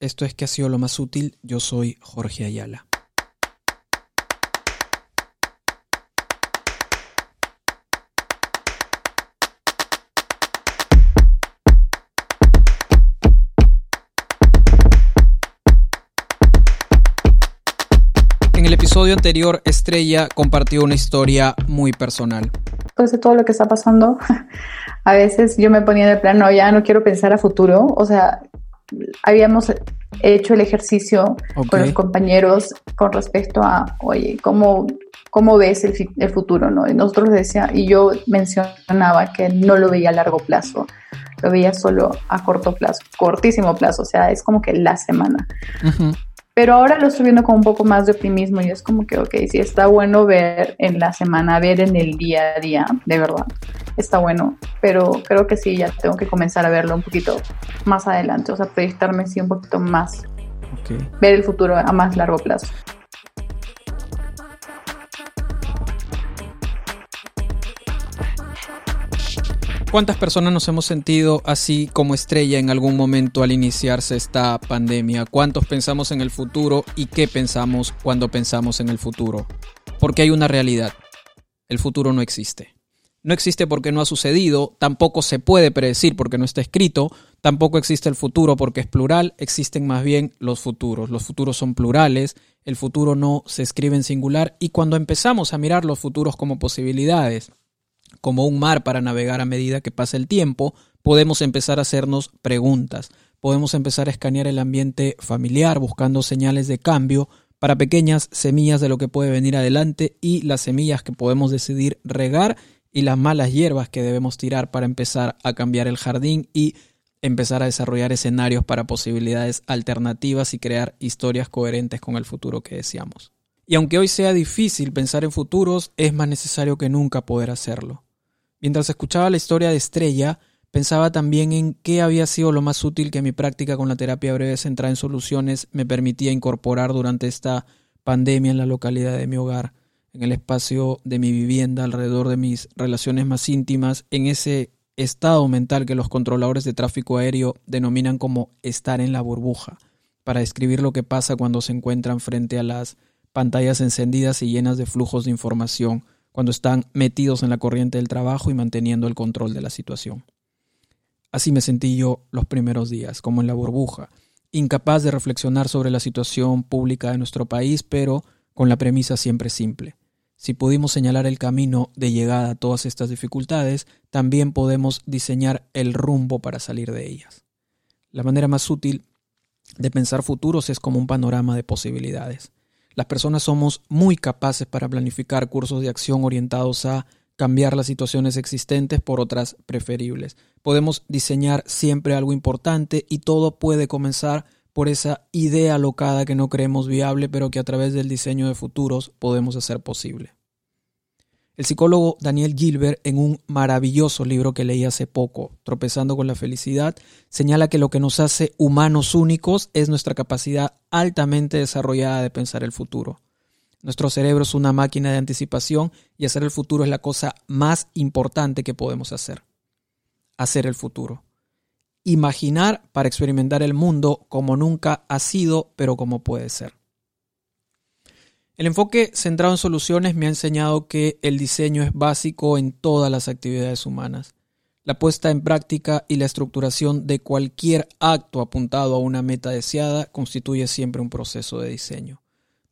Esto es que ha sido lo más útil. Yo soy Jorge Ayala. En el episodio anterior, Estrella compartió una historia muy personal. Después de todo lo que está pasando, a veces yo me ponía en el plan, no, ya no quiero pensar a futuro. O sea, habíamos hecho el ejercicio con los compañeros con respecto a, oye, ¿cómo, cómo ves el, el, futuro? ¿no? Y nosotros decía, y yo mencionaba que no lo veía a largo plazo, lo veía solo a corto plazo, cortísimo plazo, o sea, es como que la semana. Pero ahora lo estoy viendo con un poco más de optimismo y es como que, ok, sí está bueno ver en la semana, ver en el día a día, de verdad, está bueno, pero creo que sí, ya tengo que comenzar a verlo un poquito más adelante, o sea, proyectarme sí un poquito más, okay. ver el futuro a más largo plazo. ¿Cuántas personas nos hemos sentido así como estrella en algún momento al iniciarse esta pandemia? ¿Cuántos pensamos en el futuro y qué pensamos cuando pensamos en el futuro? Porque hay una realidad. El futuro no existe. No existe porque no ha sucedido, tampoco se puede predecir porque no está escrito, tampoco existe el futuro porque es plural, existen más bien los futuros. Los futuros son plurales, el futuro no se escribe en singular y cuando empezamos a mirar los futuros como posibilidades, como un mar para navegar a medida que pasa el tiempo, podemos empezar a hacernos preguntas, podemos empezar a escanear el ambiente familiar buscando señales de cambio para pequeñas semillas de lo que puede venir adelante y las semillas que podemos decidir regar y las malas hierbas que debemos tirar para empezar a cambiar el jardín y empezar a desarrollar escenarios para posibilidades alternativas y crear historias coherentes con el futuro que deseamos. Y aunque hoy sea difícil pensar en futuros, es más necesario que nunca poder hacerlo. Mientras escuchaba la historia de Estrella, pensaba también en qué había sido lo más útil que mi práctica con la terapia breve centrada en soluciones me permitía incorporar durante esta pandemia en la localidad de mi hogar, en el espacio de mi vivienda, alrededor de mis relaciones más íntimas, en ese estado mental que los controladores de tráfico aéreo denominan como estar en la burbuja, para describir lo que pasa cuando se encuentran frente a las pantallas encendidas y llenas de flujos de información cuando están metidos en la corriente del trabajo y manteniendo el control de la situación. Así me sentí yo los primeros días, como en la burbuja, incapaz de reflexionar sobre la situación pública de nuestro país, pero con la premisa siempre simple. Si pudimos señalar el camino de llegada a todas estas dificultades, también podemos diseñar el rumbo para salir de ellas. La manera más útil de pensar futuros es como un panorama de posibilidades. Las personas somos muy capaces para planificar cursos de acción orientados a cambiar las situaciones existentes por otras preferibles. Podemos diseñar siempre algo importante y todo puede comenzar por esa idea locada que no creemos viable, pero que a través del diseño de futuros podemos hacer posible. El psicólogo Daniel Gilbert, en un maravilloso libro que leí hace poco, Tropezando con la Felicidad, señala que lo que nos hace humanos únicos es nuestra capacidad altamente desarrollada de pensar el futuro. Nuestro cerebro es una máquina de anticipación y hacer el futuro es la cosa más importante que podemos hacer. Hacer el futuro. Imaginar para experimentar el mundo como nunca ha sido, pero como puede ser. El enfoque centrado en soluciones me ha enseñado que el diseño es básico en todas las actividades humanas. La puesta en práctica y la estructuración de cualquier acto apuntado a una meta deseada constituye siempre un proceso de diseño.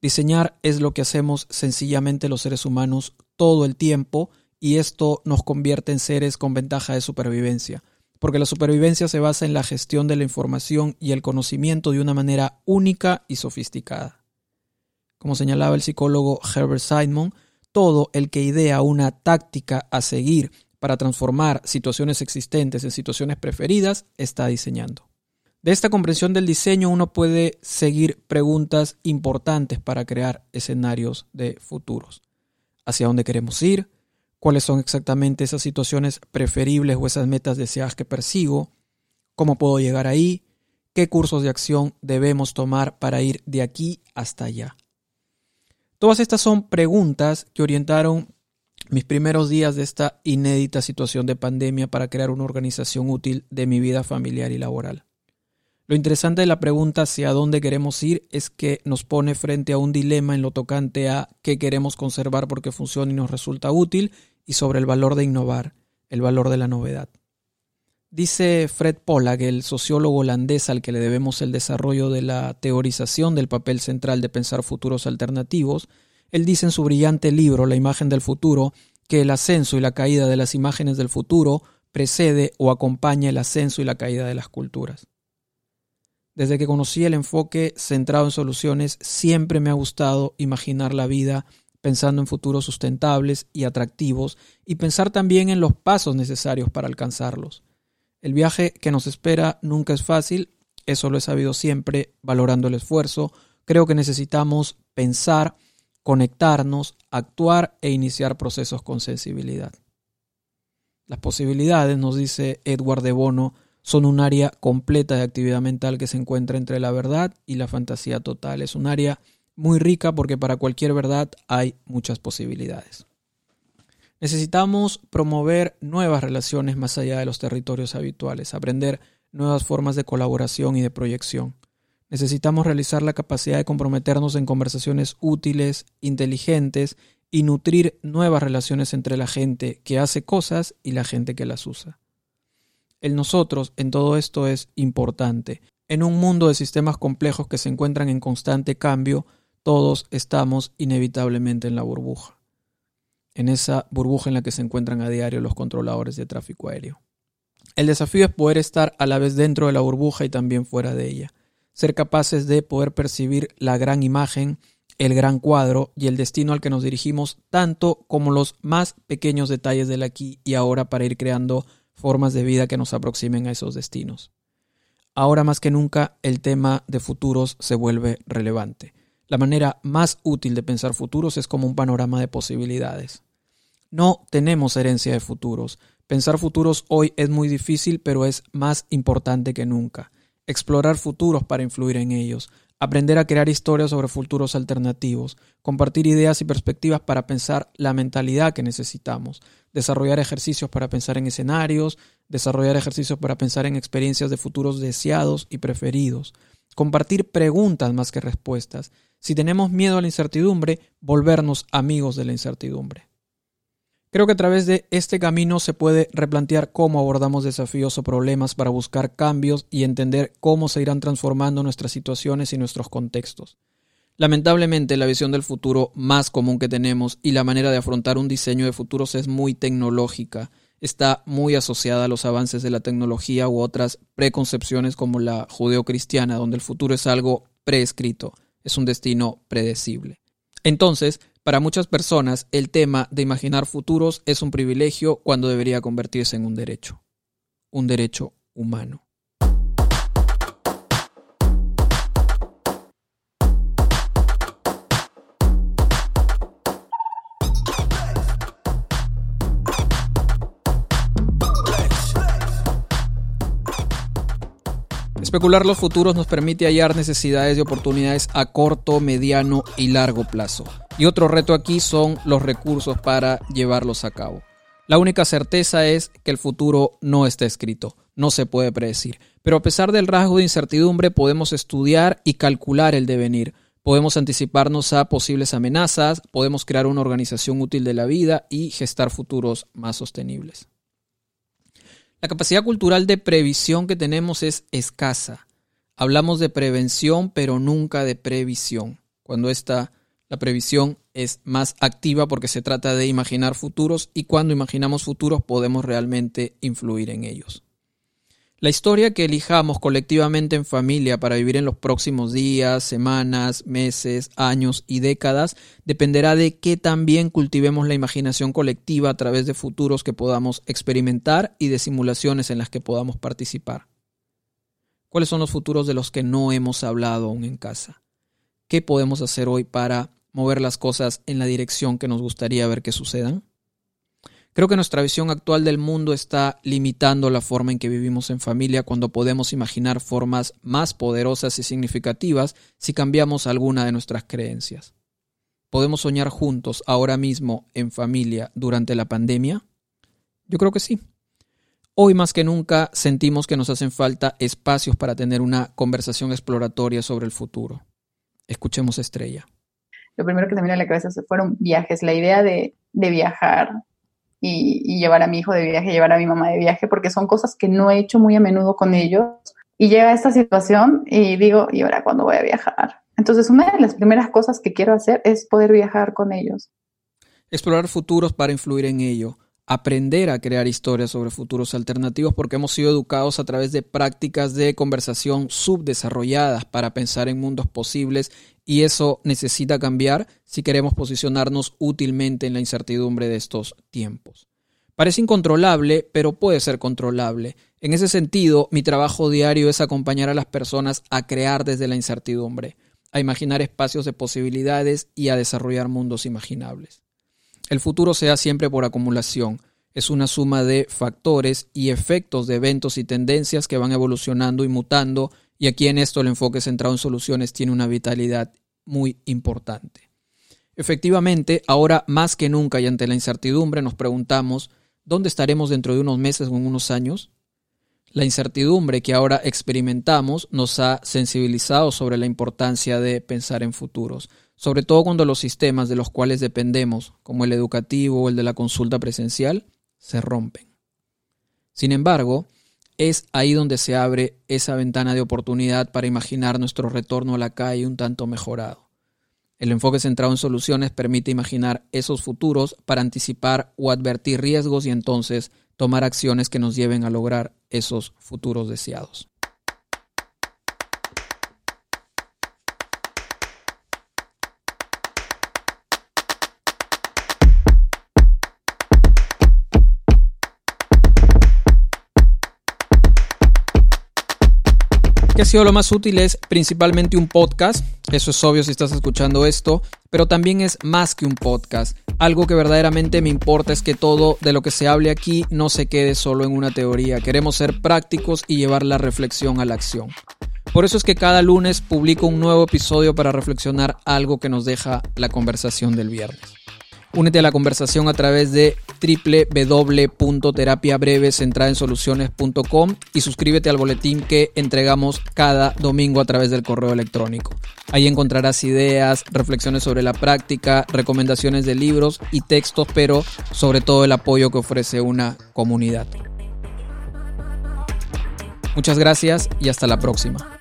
Diseñar es lo que hacemos sencillamente los seres humanos todo el tiempo y esto nos convierte en seres con ventaja de supervivencia, porque la supervivencia se basa en la gestión de la información y el conocimiento de una manera única y sofisticada. Como señalaba el psicólogo Herbert Simon, todo el que idea una táctica a seguir para transformar situaciones existentes en situaciones preferidas está diseñando. De esta comprensión del diseño uno puede seguir preguntas importantes para crear escenarios de futuros. ¿Hacia dónde queremos ir? ¿Cuáles son exactamente esas situaciones preferibles o esas metas deseadas que persigo? ¿Cómo puedo llegar ahí? ¿Qué cursos de acción debemos tomar para ir de aquí hasta allá? Todas estas son preguntas que orientaron mis primeros días de esta inédita situación de pandemia para crear una organización útil de mi vida familiar y laboral. Lo interesante de la pregunta hacia dónde queremos ir es que nos pone frente a un dilema en lo tocante a qué queremos conservar porque funciona y nos resulta útil y sobre el valor de innovar, el valor de la novedad. Dice Fred Pollack, el sociólogo holandés al que le debemos el desarrollo de la teorización del papel central de pensar futuros alternativos, él dice en su brillante libro La imagen del futuro que el ascenso y la caída de las imágenes del futuro precede o acompaña el ascenso y la caída de las culturas. Desde que conocí el enfoque centrado en soluciones, siempre me ha gustado imaginar la vida pensando en futuros sustentables y atractivos y pensar también en los pasos necesarios para alcanzarlos. El viaje que nos espera nunca es fácil, eso lo he sabido siempre, valorando el esfuerzo. Creo que necesitamos pensar, conectarnos, actuar e iniciar procesos con sensibilidad. Las posibilidades, nos dice Edward de Bono, son un área completa de actividad mental que se encuentra entre la verdad y la fantasía total. Es un área muy rica porque para cualquier verdad hay muchas posibilidades. Necesitamos promover nuevas relaciones más allá de los territorios habituales, aprender nuevas formas de colaboración y de proyección. Necesitamos realizar la capacidad de comprometernos en conversaciones útiles, inteligentes y nutrir nuevas relaciones entre la gente que hace cosas y la gente que las usa. El nosotros en todo esto es importante. En un mundo de sistemas complejos que se encuentran en constante cambio, todos estamos inevitablemente en la burbuja en esa burbuja en la que se encuentran a diario los controladores de tráfico aéreo. El desafío es poder estar a la vez dentro de la burbuja y también fuera de ella, ser capaces de poder percibir la gran imagen, el gran cuadro y el destino al que nos dirigimos, tanto como los más pequeños detalles del aquí y ahora para ir creando formas de vida que nos aproximen a esos destinos. Ahora más que nunca el tema de futuros se vuelve relevante. La manera más útil de pensar futuros es como un panorama de posibilidades. No tenemos herencia de futuros. Pensar futuros hoy es muy difícil, pero es más importante que nunca. Explorar futuros para influir en ellos, aprender a crear historias sobre futuros alternativos, compartir ideas y perspectivas para pensar la mentalidad que necesitamos, desarrollar ejercicios para pensar en escenarios, desarrollar ejercicios para pensar en experiencias de futuros deseados y preferidos, compartir preguntas más que respuestas. Si tenemos miedo a la incertidumbre, volvernos amigos de la incertidumbre. Creo que a través de este camino se puede replantear cómo abordamos desafíos o problemas para buscar cambios y entender cómo se irán transformando nuestras situaciones y nuestros contextos. Lamentablemente, la visión del futuro más común que tenemos y la manera de afrontar un diseño de futuros es muy tecnológica, está muy asociada a los avances de la tecnología u otras preconcepciones como la judeocristiana, donde el futuro es algo preescrito, es un destino predecible. Entonces, para muchas personas, el tema de imaginar futuros es un privilegio cuando debería convertirse en un derecho, un derecho humano. Especular los futuros nos permite hallar necesidades y oportunidades a corto, mediano y largo plazo. Y otro reto aquí son los recursos para llevarlos a cabo. La única certeza es que el futuro no está escrito, no se puede predecir. Pero a pesar del rasgo de incertidumbre podemos estudiar y calcular el devenir. Podemos anticiparnos a posibles amenazas, podemos crear una organización útil de la vida y gestar futuros más sostenibles. La capacidad cultural de previsión que tenemos es escasa. Hablamos de prevención, pero nunca de previsión. Cuando esta, la previsión es más activa porque se trata de imaginar futuros y cuando imaginamos futuros podemos realmente influir en ellos. La historia que elijamos colectivamente en familia para vivir en los próximos días, semanas, meses, años y décadas dependerá de que también cultivemos la imaginación colectiva a través de futuros que podamos experimentar y de simulaciones en las que podamos participar. ¿Cuáles son los futuros de los que no hemos hablado aún en casa? ¿Qué podemos hacer hoy para mover las cosas en la dirección que nos gustaría ver que sucedan? Creo que nuestra visión actual del mundo está limitando la forma en que vivimos en familia cuando podemos imaginar formas más poderosas y significativas si cambiamos alguna de nuestras creencias. ¿Podemos soñar juntos ahora mismo en familia durante la pandemia? Yo creo que sí. Hoy más que nunca sentimos que nos hacen falta espacios para tener una conversación exploratoria sobre el futuro. Escuchemos Estrella. Lo primero que se me vino a la cabeza fueron viajes, la idea de, viajar y, y, llevar a mi hijo de viaje, llevar a mi mamá de viaje, porque son cosas que no he hecho muy a menudo con ellos. Y llega esta situación y digo, ¿y ahora cuándo voy a viajar? Entonces, una de las primeras cosas que quiero hacer es poder viajar con ellos. Explorar futuros para influir en ello. Aprender a crear historias sobre futuros alternativos porque hemos sido educados a través de prácticas de conversación subdesarrolladas para pensar en mundos posibles y eso necesita cambiar si queremos posicionarnos útilmente en la incertidumbre de estos tiempos. Parece incontrolable, pero puede ser controlable. En ese sentido, mi trabajo diario es acompañar a las personas a crear desde la incertidumbre a imaginar espacios de posibilidades y a desarrollar mundos imaginables. El futuro se da siempre por acumulación, es una suma de factores y efectos de eventos y tendencias que van evolucionando y mutando, y aquí en esto el enfoque centrado en soluciones tiene una vitalidad muy importante. Efectivamente, ahora más que nunca y ante la incertidumbre nos preguntamos, ¿dónde estaremos dentro de unos meses o en unos años? La incertidumbre que ahora experimentamos nos ha sensibilizado sobre la importancia de pensar en futuros, sobre todo cuando los sistemas de los cuales dependemos, como el educativo o el de la consulta presencial, se rompen. Sin embargo, es ahí donde se abre esa ventana de oportunidad para imaginar nuestro retorno a la calle un tanto mejorado. El enfoque centrado en soluciones permite imaginar esos futuros para anticipar o advertir riesgos y entonces tomar acciones que nos lleven a lograr esos futuros deseados. Que ha sido lo más útil es principalmente un podcast, eso es obvio si estás escuchando esto, pero también es más que un podcast. Algo que verdaderamente me importa es que todo de lo que se hable aquí no se quede solo en una teoría, queremos ser prácticos y llevar la reflexión a la acción. Por eso es que cada lunes publico un nuevo episodio para reflexionar algo que nos deja la conversación del viernes. Únete a la conversación a través de www.terapiabrevecentradaensoluciones.com y suscríbete al boletín que entregamos cada domingo a través del correo electrónico. Ahí encontrarás ideas, reflexiones sobre la práctica, recomendaciones de libros y textos, pero sobre todo el apoyo que ofrece una comunidad. Muchas gracias y hasta la próxima.